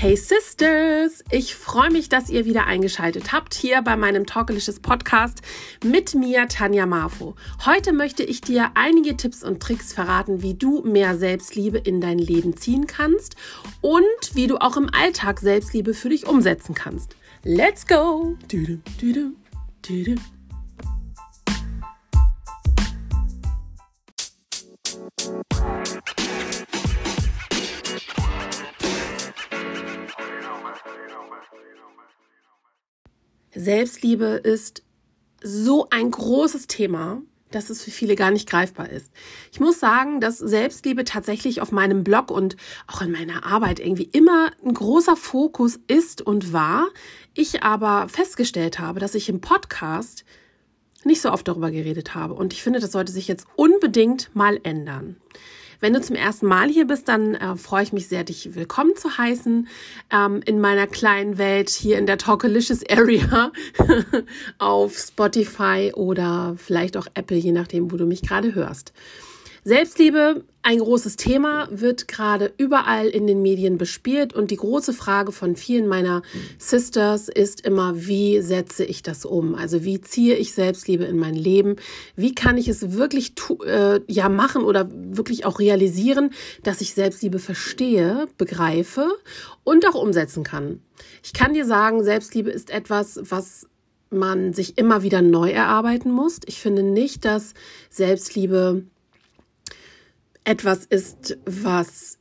Hey Sisters, ich freue mich, dass ihr wieder eingeschaltet habt hier bei meinem Talkalicious Podcast mit mir, Tanja Marfo. Heute möchte ich dir einige Tipps und Tricks verraten, wie du mehr Selbstliebe in dein Leben ziehen kannst und wie du auch im Alltag Selbstliebe für dich umsetzen kannst. Let's go! Du, du, du, Selbstliebe ist so ein großes Thema, dass es für viele gar nicht greifbar ist. Ich muss sagen, dass Selbstliebe tatsächlich auf meinem Blog und auch in meiner Arbeit irgendwie immer ein großer Fokus ist und war. Ich aber festgestellt habe, dass ich im Podcast nicht so oft darüber geredet habe. Und ich finde, das sollte sich jetzt unbedingt mal ändern. Wenn du zum ersten Mal hier bist, dann äh, freue ich mich sehr, dich willkommen zu heißen ähm, in meiner kleinen Welt hier in der Talkalicious Area auf Spotify oder vielleicht auch Apple, je nachdem, wo du mich gerade hörst. Selbstliebe, ein großes Thema, wird gerade überall in den Medien bespielt und die große Frage von vielen meiner Sisters ist immer, wie setze ich das um? Also wie ziehe ich Selbstliebe in mein Leben? Wie kann ich es wirklich äh, ja machen oder wirklich auch realisieren, dass ich Selbstliebe verstehe, begreife und auch umsetzen kann? Ich kann dir sagen, Selbstliebe ist etwas, was man sich immer wieder neu erarbeiten muss. Ich finde nicht, dass Selbstliebe etwas ist, was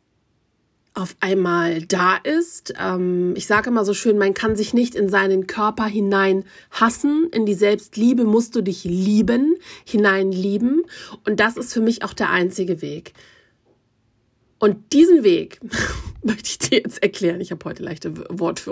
auf einmal da ist. Ähm, ich sage immer so schön, man kann sich nicht in seinen Körper hinein hassen. In die Selbstliebe musst du dich lieben, hinein lieben. Und das ist für mich auch der einzige Weg. Und diesen Weg möchte ich dir jetzt erklären. Ich habe heute leichte Wort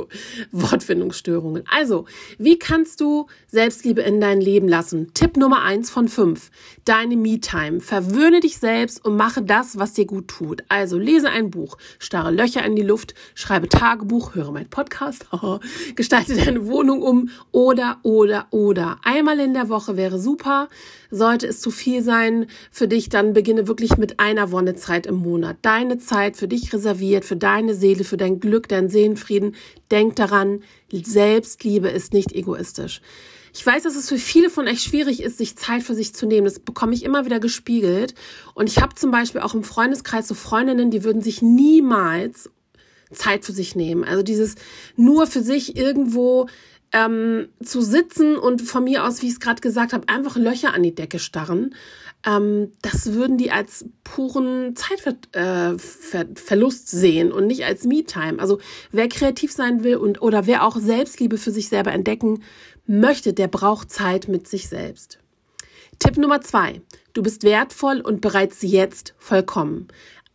Wortfindungsstörungen. Also, wie kannst du Selbstliebe in dein Leben lassen? Tipp Nummer eins von fünf. Deine Me-Time. Verwöhne dich selbst und mache das, was dir gut tut. Also, lese ein Buch, starre Löcher in die Luft, schreibe Tagebuch, höre mein Podcast, gestalte deine Wohnung um oder, oder, oder. Einmal in der Woche wäre super. Sollte es zu viel sein für dich, dann beginne wirklich mit einer Wonnezeit im Monat. Deine Zeit für dich reserviert, für deine Seele, für dein Glück, dein Seelenfrieden. Denk daran, Selbstliebe ist nicht egoistisch. Ich weiß, dass es für viele von euch schwierig ist, sich Zeit für sich zu nehmen. Das bekomme ich immer wieder gespiegelt. Und ich habe zum Beispiel auch im Freundeskreis so Freundinnen, die würden sich niemals Zeit für sich nehmen. Also dieses nur für sich irgendwo ähm, zu sitzen und von mir aus, wie ich es gerade gesagt habe, einfach Löcher an die Decke starren, ähm, das würden die als puren Zeitverlust äh, sehen und nicht als Me-Time. Also wer kreativ sein will und oder wer auch Selbstliebe für sich selber entdecken möchte, der braucht Zeit mit sich selbst. Tipp Nummer zwei. Du bist wertvoll und bereits jetzt vollkommen.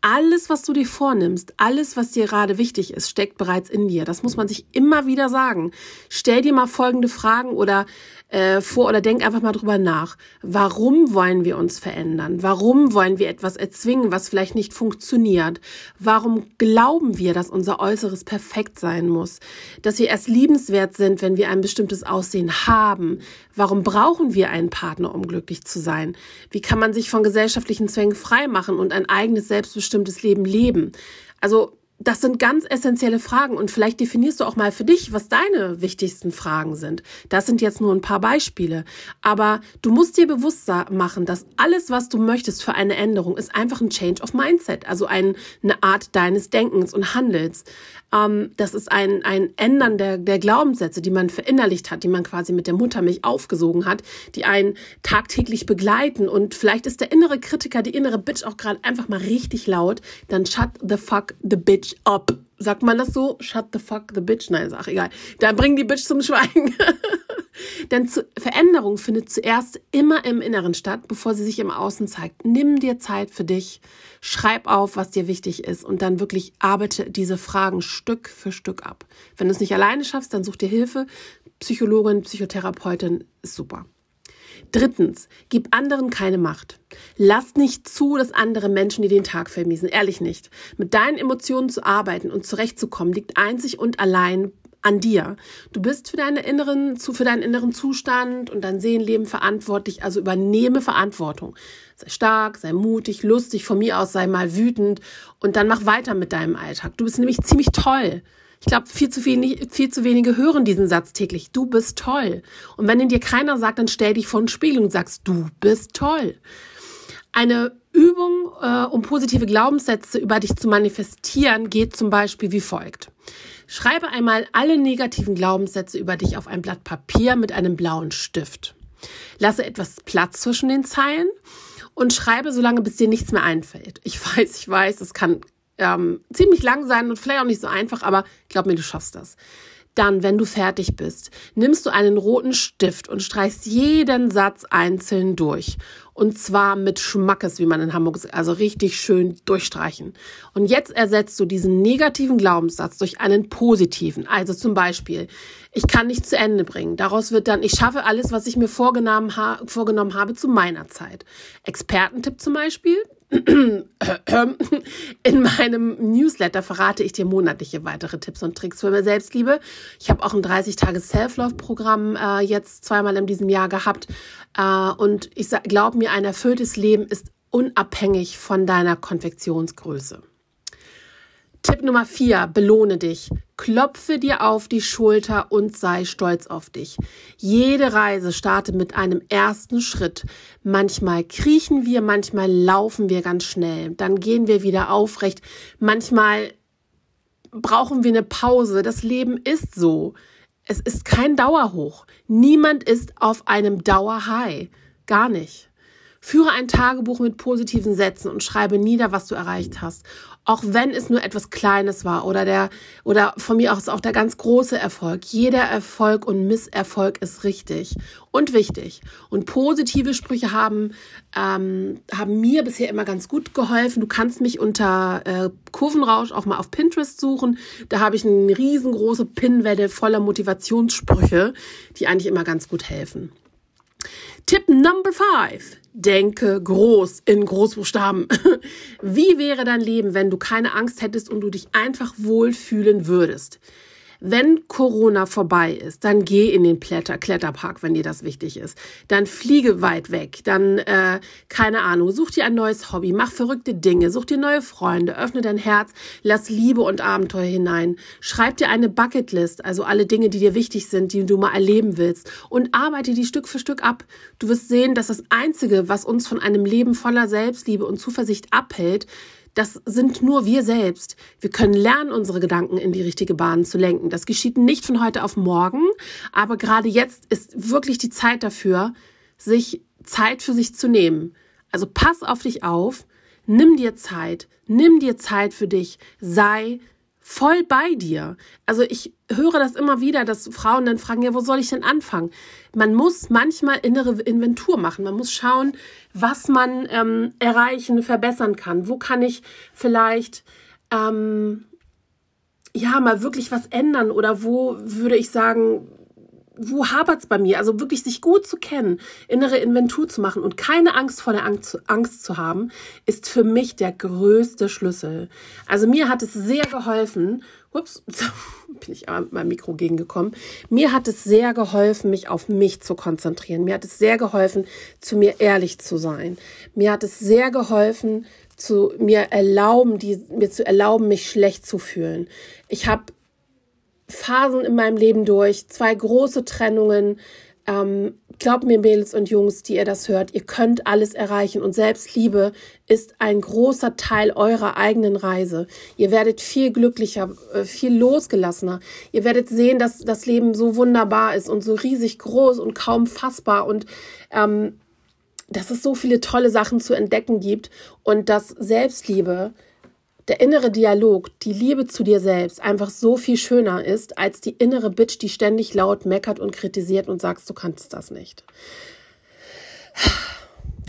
Alles, was du dir vornimmst, alles, was dir gerade wichtig ist, steckt bereits in dir. Das muss man sich immer wieder sagen. Stell dir mal folgende Fragen oder äh, vor oder denk einfach mal drüber nach. Warum wollen wir uns verändern? Warum wollen wir etwas erzwingen, was vielleicht nicht funktioniert? Warum glauben wir, dass unser Äußeres perfekt sein muss? Dass wir erst liebenswert sind, wenn wir ein bestimmtes Aussehen haben? Warum brauchen wir einen Partner, um glücklich zu sein? Wie kann man sich von gesellschaftlichen Zwängen freimachen und ein eigenes, selbstbestimmtes Leben leben? Also das sind ganz essentielle Fragen und vielleicht definierst du auch mal für dich, was deine wichtigsten Fragen sind. Das sind jetzt nur ein paar Beispiele. Aber du musst dir bewusst machen, dass alles, was du möchtest für eine Änderung, ist einfach ein Change of Mindset, also ein, eine Art deines Denkens und Handelns. Ähm, das ist ein, ein Ändern der, der Glaubenssätze, die man verinnerlicht hat, die man quasi mit der Muttermilch aufgesogen hat, die einen tagtäglich begleiten. Und vielleicht ist der innere Kritiker, die innere Bitch auch gerade einfach mal richtig laut. Dann shut the fuck the bitch up. Sagt man das so? Shut the fuck the bitch? Nein, ist auch egal. Dann bring die Bitch zum Schweigen. Denn zu, Veränderung findet zuerst immer im Inneren statt, bevor sie sich im Außen zeigt. Nimm dir Zeit für dich, schreib auf, was dir wichtig ist und dann wirklich arbeite diese Fragen Stück für Stück ab. Wenn du es nicht alleine schaffst, dann such dir Hilfe. Psychologin, Psychotherapeutin ist super. Drittens, gib anderen keine Macht. Lass nicht zu, dass andere Menschen dir den Tag vermiesen. Ehrlich nicht. Mit deinen Emotionen zu arbeiten und zurechtzukommen, liegt einzig und allein an dir. Du bist für deinen inneren, für deinen inneren Zustand und dein Seelenleben verantwortlich, also übernehme Verantwortung. Sei stark, sei mutig, lustig, von mir aus sei mal wütend und dann mach weiter mit deinem Alltag. Du bist nämlich ziemlich toll. Ich glaube, viel zu viel, viel zu wenige hören diesen Satz täglich. Du bist toll. Und wenn ihn dir keiner sagt, dann stell dich vor den Spiegel und sagst, du bist toll. Eine Übung, äh, um positive Glaubenssätze über dich zu manifestieren, geht zum Beispiel wie folgt. Schreibe einmal alle negativen Glaubenssätze über dich auf ein Blatt Papier mit einem blauen Stift. Lasse etwas Platz zwischen den Zeilen und schreibe so lange, bis dir nichts mehr einfällt. Ich weiß, ich weiß, es kann ähm, ziemlich lang sein und vielleicht auch nicht so einfach, aber glaub mir, du schaffst das. Dann, wenn du fertig bist, nimmst du einen roten Stift und streichst jeden Satz einzeln durch. Und zwar mit Schmackes, wie man in Hamburg sagt, also richtig schön durchstreichen. Und jetzt ersetzt du diesen negativen Glaubenssatz durch einen positiven. Also zum Beispiel, ich kann nicht zu Ende bringen. Daraus wird dann, ich schaffe alles, was ich mir vorgenommen, ha vorgenommen habe zu meiner Zeit. Expertentipp zum Beispiel, in meinem Newsletter verrate ich dir monatliche weitere Tipps und Tricks für mehr Selbstliebe. Ich habe auch ein 30-Tage-Self-Love-Programm äh, jetzt zweimal in diesem Jahr gehabt. Äh, und ich glaube mir, ein erfülltes Leben ist unabhängig von deiner Konfektionsgröße. Tipp Nummer vier, belohne dich. Klopfe dir auf die Schulter und sei stolz auf dich. Jede Reise startet mit einem ersten Schritt. Manchmal kriechen wir, manchmal laufen wir ganz schnell. Dann gehen wir wieder aufrecht. Manchmal brauchen wir eine Pause. Das Leben ist so. Es ist kein Dauerhoch. Niemand ist auf einem Dauerhigh. Gar nicht. Führe ein Tagebuch mit positiven Sätzen und schreibe nieder, was du erreicht hast. Auch wenn es nur etwas Kleines war oder der, oder von mir aus auch der ganz große Erfolg. Jeder Erfolg und Misserfolg ist richtig und wichtig. Und positive Sprüche haben, ähm, haben mir bisher immer ganz gut geholfen. Du kannst mich unter äh, Kurvenrausch auch mal auf Pinterest suchen. Da habe ich eine riesengroße Pinwelle voller Motivationssprüche, die eigentlich immer ganz gut helfen. Tipp Number five. Denke groß in Großbuchstaben. Wie wäre dein Leben, wenn du keine Angst hättest und du dich einfach wohlfühlen würdest? Wenn Corona vorbei ist, dann geh in den Kletter Kletterpark, wenn dir das wichtig ist. Dann fliege weit weg. Dann, äh, keine Ahnung, such dir ein neues Hobby, mach verrückte Dinge, such dir neue Freunde, öffne dein Herz, lass Liebe und Abenteuer hinein. Schreib dir eine Bucketlist, also alle Dinge, die dir wichtig sind, die du mal erleben willst und arbeite die Stück für Stück ab. Du wirst sehen, dass das Einzige, was uns von einem Leben voller Selbstliebe und Zuversicht abhält, das sind nur wir selbst. Wir können lernen, unsere Gedanken in die richtige Bahn zu lenken. Das geschieht nicht von heute auf morgen, aber gerade jetzt ist wirklich die Zeit dafür, sich Zeit für sich zu nehmen. Also pass auf dich auf, nimm dir Zeit, nimm dir Zeit für dich, sei voll bei dir. Also ich höre das immer wieder, dass Frauen dann fragen, ja, wo soll ich denn anfangen? Man muss manchmal innere Inventur machen. Man muss schauen, was man ähm, erreichen, verbessern kann. Wo kann ich vielleicht ähm, ja mal wirklich was ändern oder wo würde ich sagen, wo hapert's bei mir? Also wirklich sich gut zu kennen, innere Inventur zu machen und keine Angst vor der Angst, Angst zu haben, ist für mich der größte Schlüssel. Also mir hat es sehr geholfen, ups, bin ich aber mit meinem Mikro gegengekommen. Mir hat es sehr geholfen, mich auf mich zu konzentrieren. Mir hat es sehr geholfen, zu mir ehrlich zu sein. Mir hat es sehr geholfen, zu mir erlauben, die, mir zu erlauben, mich schlecht zu fühlen. Ich habe Phasen in meinem Leben durch, zwei große Trennungen. Ähm, glaubt mir, Mädels und Jungs, die ihr das hört, ihr könnt alles erreichen und Selbstliebe ist ein großer Teil eurer eigenen Reise. Ihr werdet viel glücklicher, äh, viel losgelassener. Ihr werdet sehen, dass das Leben so wunderbar ist und so riesig groß und kaum fassbar und ähm, dass es so viele tolle Sachen zu entdecken gibt und dass Selbstliebe der innere Dialog, die Liebe zu dir selbst einfach so viel schöner ist als die innere Bitch, die ständig laut meckert und kritisiert und sagst, du kannst das nicht.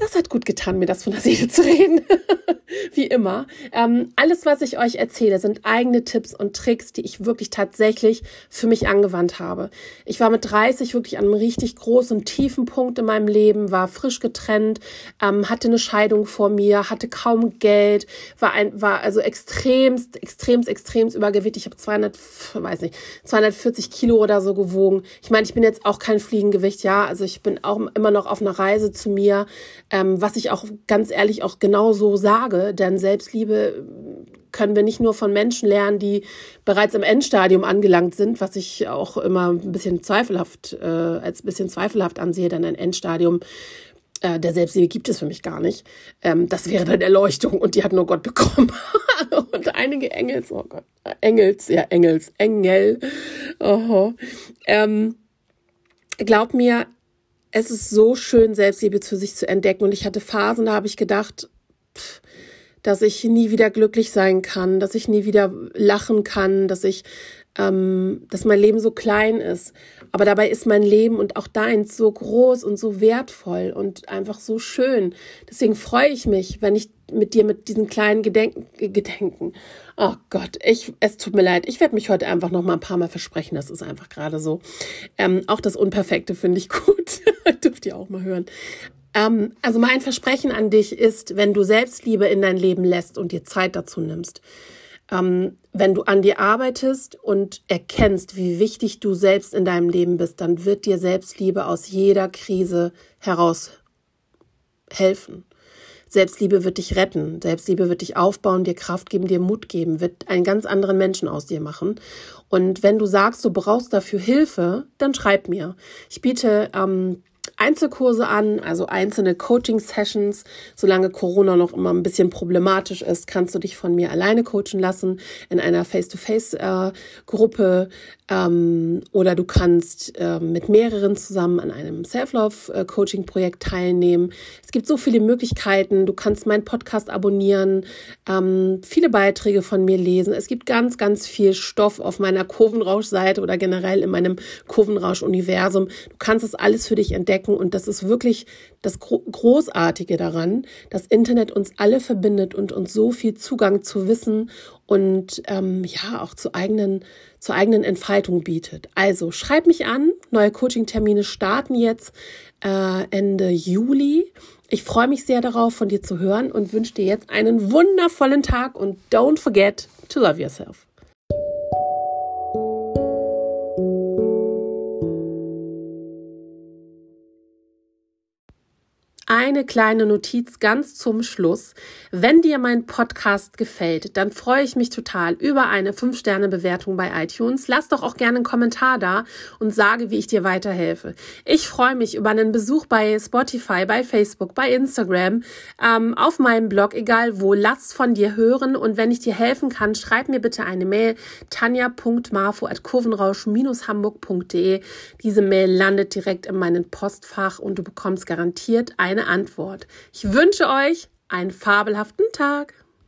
Das hat gut getan, mir das von der Seele zu reden. Wie immer. Ähm, alles, was ich euch erzähle, sind eigene Tipps und Tricks, die ich wirklich tatsächlich für mich angewandt habe. Ich war mit 30 wirklich an einem richtig großen, tiefen Punkt in meinem Leben, war frisch getrennt, ähm, hatte eine Scheidung vor mir, hatte kaum Geld, war ein, war also extremst, extremst, extremst übergewichtig. Ich habe 200, weiß nicht, 240 Kilo oder so gewogen. Ich meine, ich bin jetzt auch kein Fliegengewicht, ja. Also ich bin auch immer noch auf einer Reise zu mir ähm, was ich auch ganz ehrlich auch genau so sage, denn Selbstliebe können wir nicht nur von Menschen lernen, die bereits im Endstadium angelangt sind, was ich auch immer ein bisschen zweifelhaft, äh, als ein bisschen zweifelhaft ansehe, dann ein Endstadium äh, der Selbstliebe gibt es für mich gar nicht. Ähm, das wäre dann Erleuchtung und die hat nur Gott bekommen. und einige Engels, oh Gott, Engels, ja, Engels, Engel. Oh, ähm, glaub mir, es ist so schön, Selbstliebe zu sich zu entdecken. Und ich hatte Phasen, da habe ich gedacht, pff, dass ich nie wieder glücklich sein kann, dass ich nie wieder lachen kann, dass ich, ähm, dass mein Leben so klein ist. Aber dabei ist mein Leben und auch deins so groß und so wertvoll und einfach so schön. Deswegen freue ich mich, wenn ich mit dir mit diesen kleinen Gedenken, Gedenken. Oh Gott, ich, es tut mir leid. Ich werde mich heute einfach noch mal ein paar Mal versprechen. Das ist einfach gerade so. Ähm, auch das Unperfekte finde ich gut. Dürft ihr auch mal hören. Ähm, also mein Versprechen an dich ist, wenn du Selbstliebe in dein Leben lässt und dir Zeit dazu nimmst, ähm, wenn du an dir arbeitest und erkennst, wie wichtig du selbst in deinem Leben bist, dann wird dir Selbstliebe aus jeder Krise heraus helfen. Selbstliebe wird dich retten. Selbstliebe wird dich aufbauen, dir Kraft geben, dir Mut geben, wird einen ganz anderen Menschen aus dir machen. Und wenn du sagst, du brauchst dafür Hilfe, dann schreib mir. Ich biete ähm, Einzelkurse an, also einzelne Coaching-Sessions. Solange Corona noch immer ein bisschen problematisch ist, kannst du dich von mir alleine coachen lassen in einer Face-to-Face-Gruppe ähm, oder du kannst äh, mit mehreren zusammen an einem Self-Love-Coaching-Projekt teilnehmen. Es gibt so viele Möglichkeiten. Du kannst meinen Podcast abonnieren, ähm, viele Beiträge von mir lesen. Es gibt ganz, ganz viel Stoff auf meiner Kurvenrausch-Seite oder generell in meinem Kurvenrausch-Universum. Du kannst es alles für dich entdecken und das ist wirklich das Großartige daran. Das Internet uns alle verbindet und uns so viel Zugang zu Wissen und ähm, ja auch zu eigenen zur eigenen Entfaltung bietet. Also schreib mich an. Neue Coaching-Termine starten jetzt äh, Ende Juli. Ich freue mich sehr darauf, von dir zu hören und wünsche dir jetzt einen wundervollen Tag und don't forget to love yourself. Eine kleine Notiz ganz zum Schluss. Wenn dir mein Podcast gefällt, dann freue ich mich total über eine 5-Sterne-Bewertung bei iTunes. Lass doch auch gerne einen Kommentar da und sage, wie ich dir weiterhelfe. Ich freue mich über einen Besuch bei Spotify, bei Facebook, bei Instagram, ähm, auf meinem Blog, egal wo. Lass von dir hören und wenn ich dir helfen kann, schreib mir bitte eine Mail tanja.marfo.kurvenrausch-hamburg.de. Diese Mail landet direkt in meinem Postfach und du bekommst garantiert eine eine Antwort. Ich wünsche euch einen fabelhaften Tag.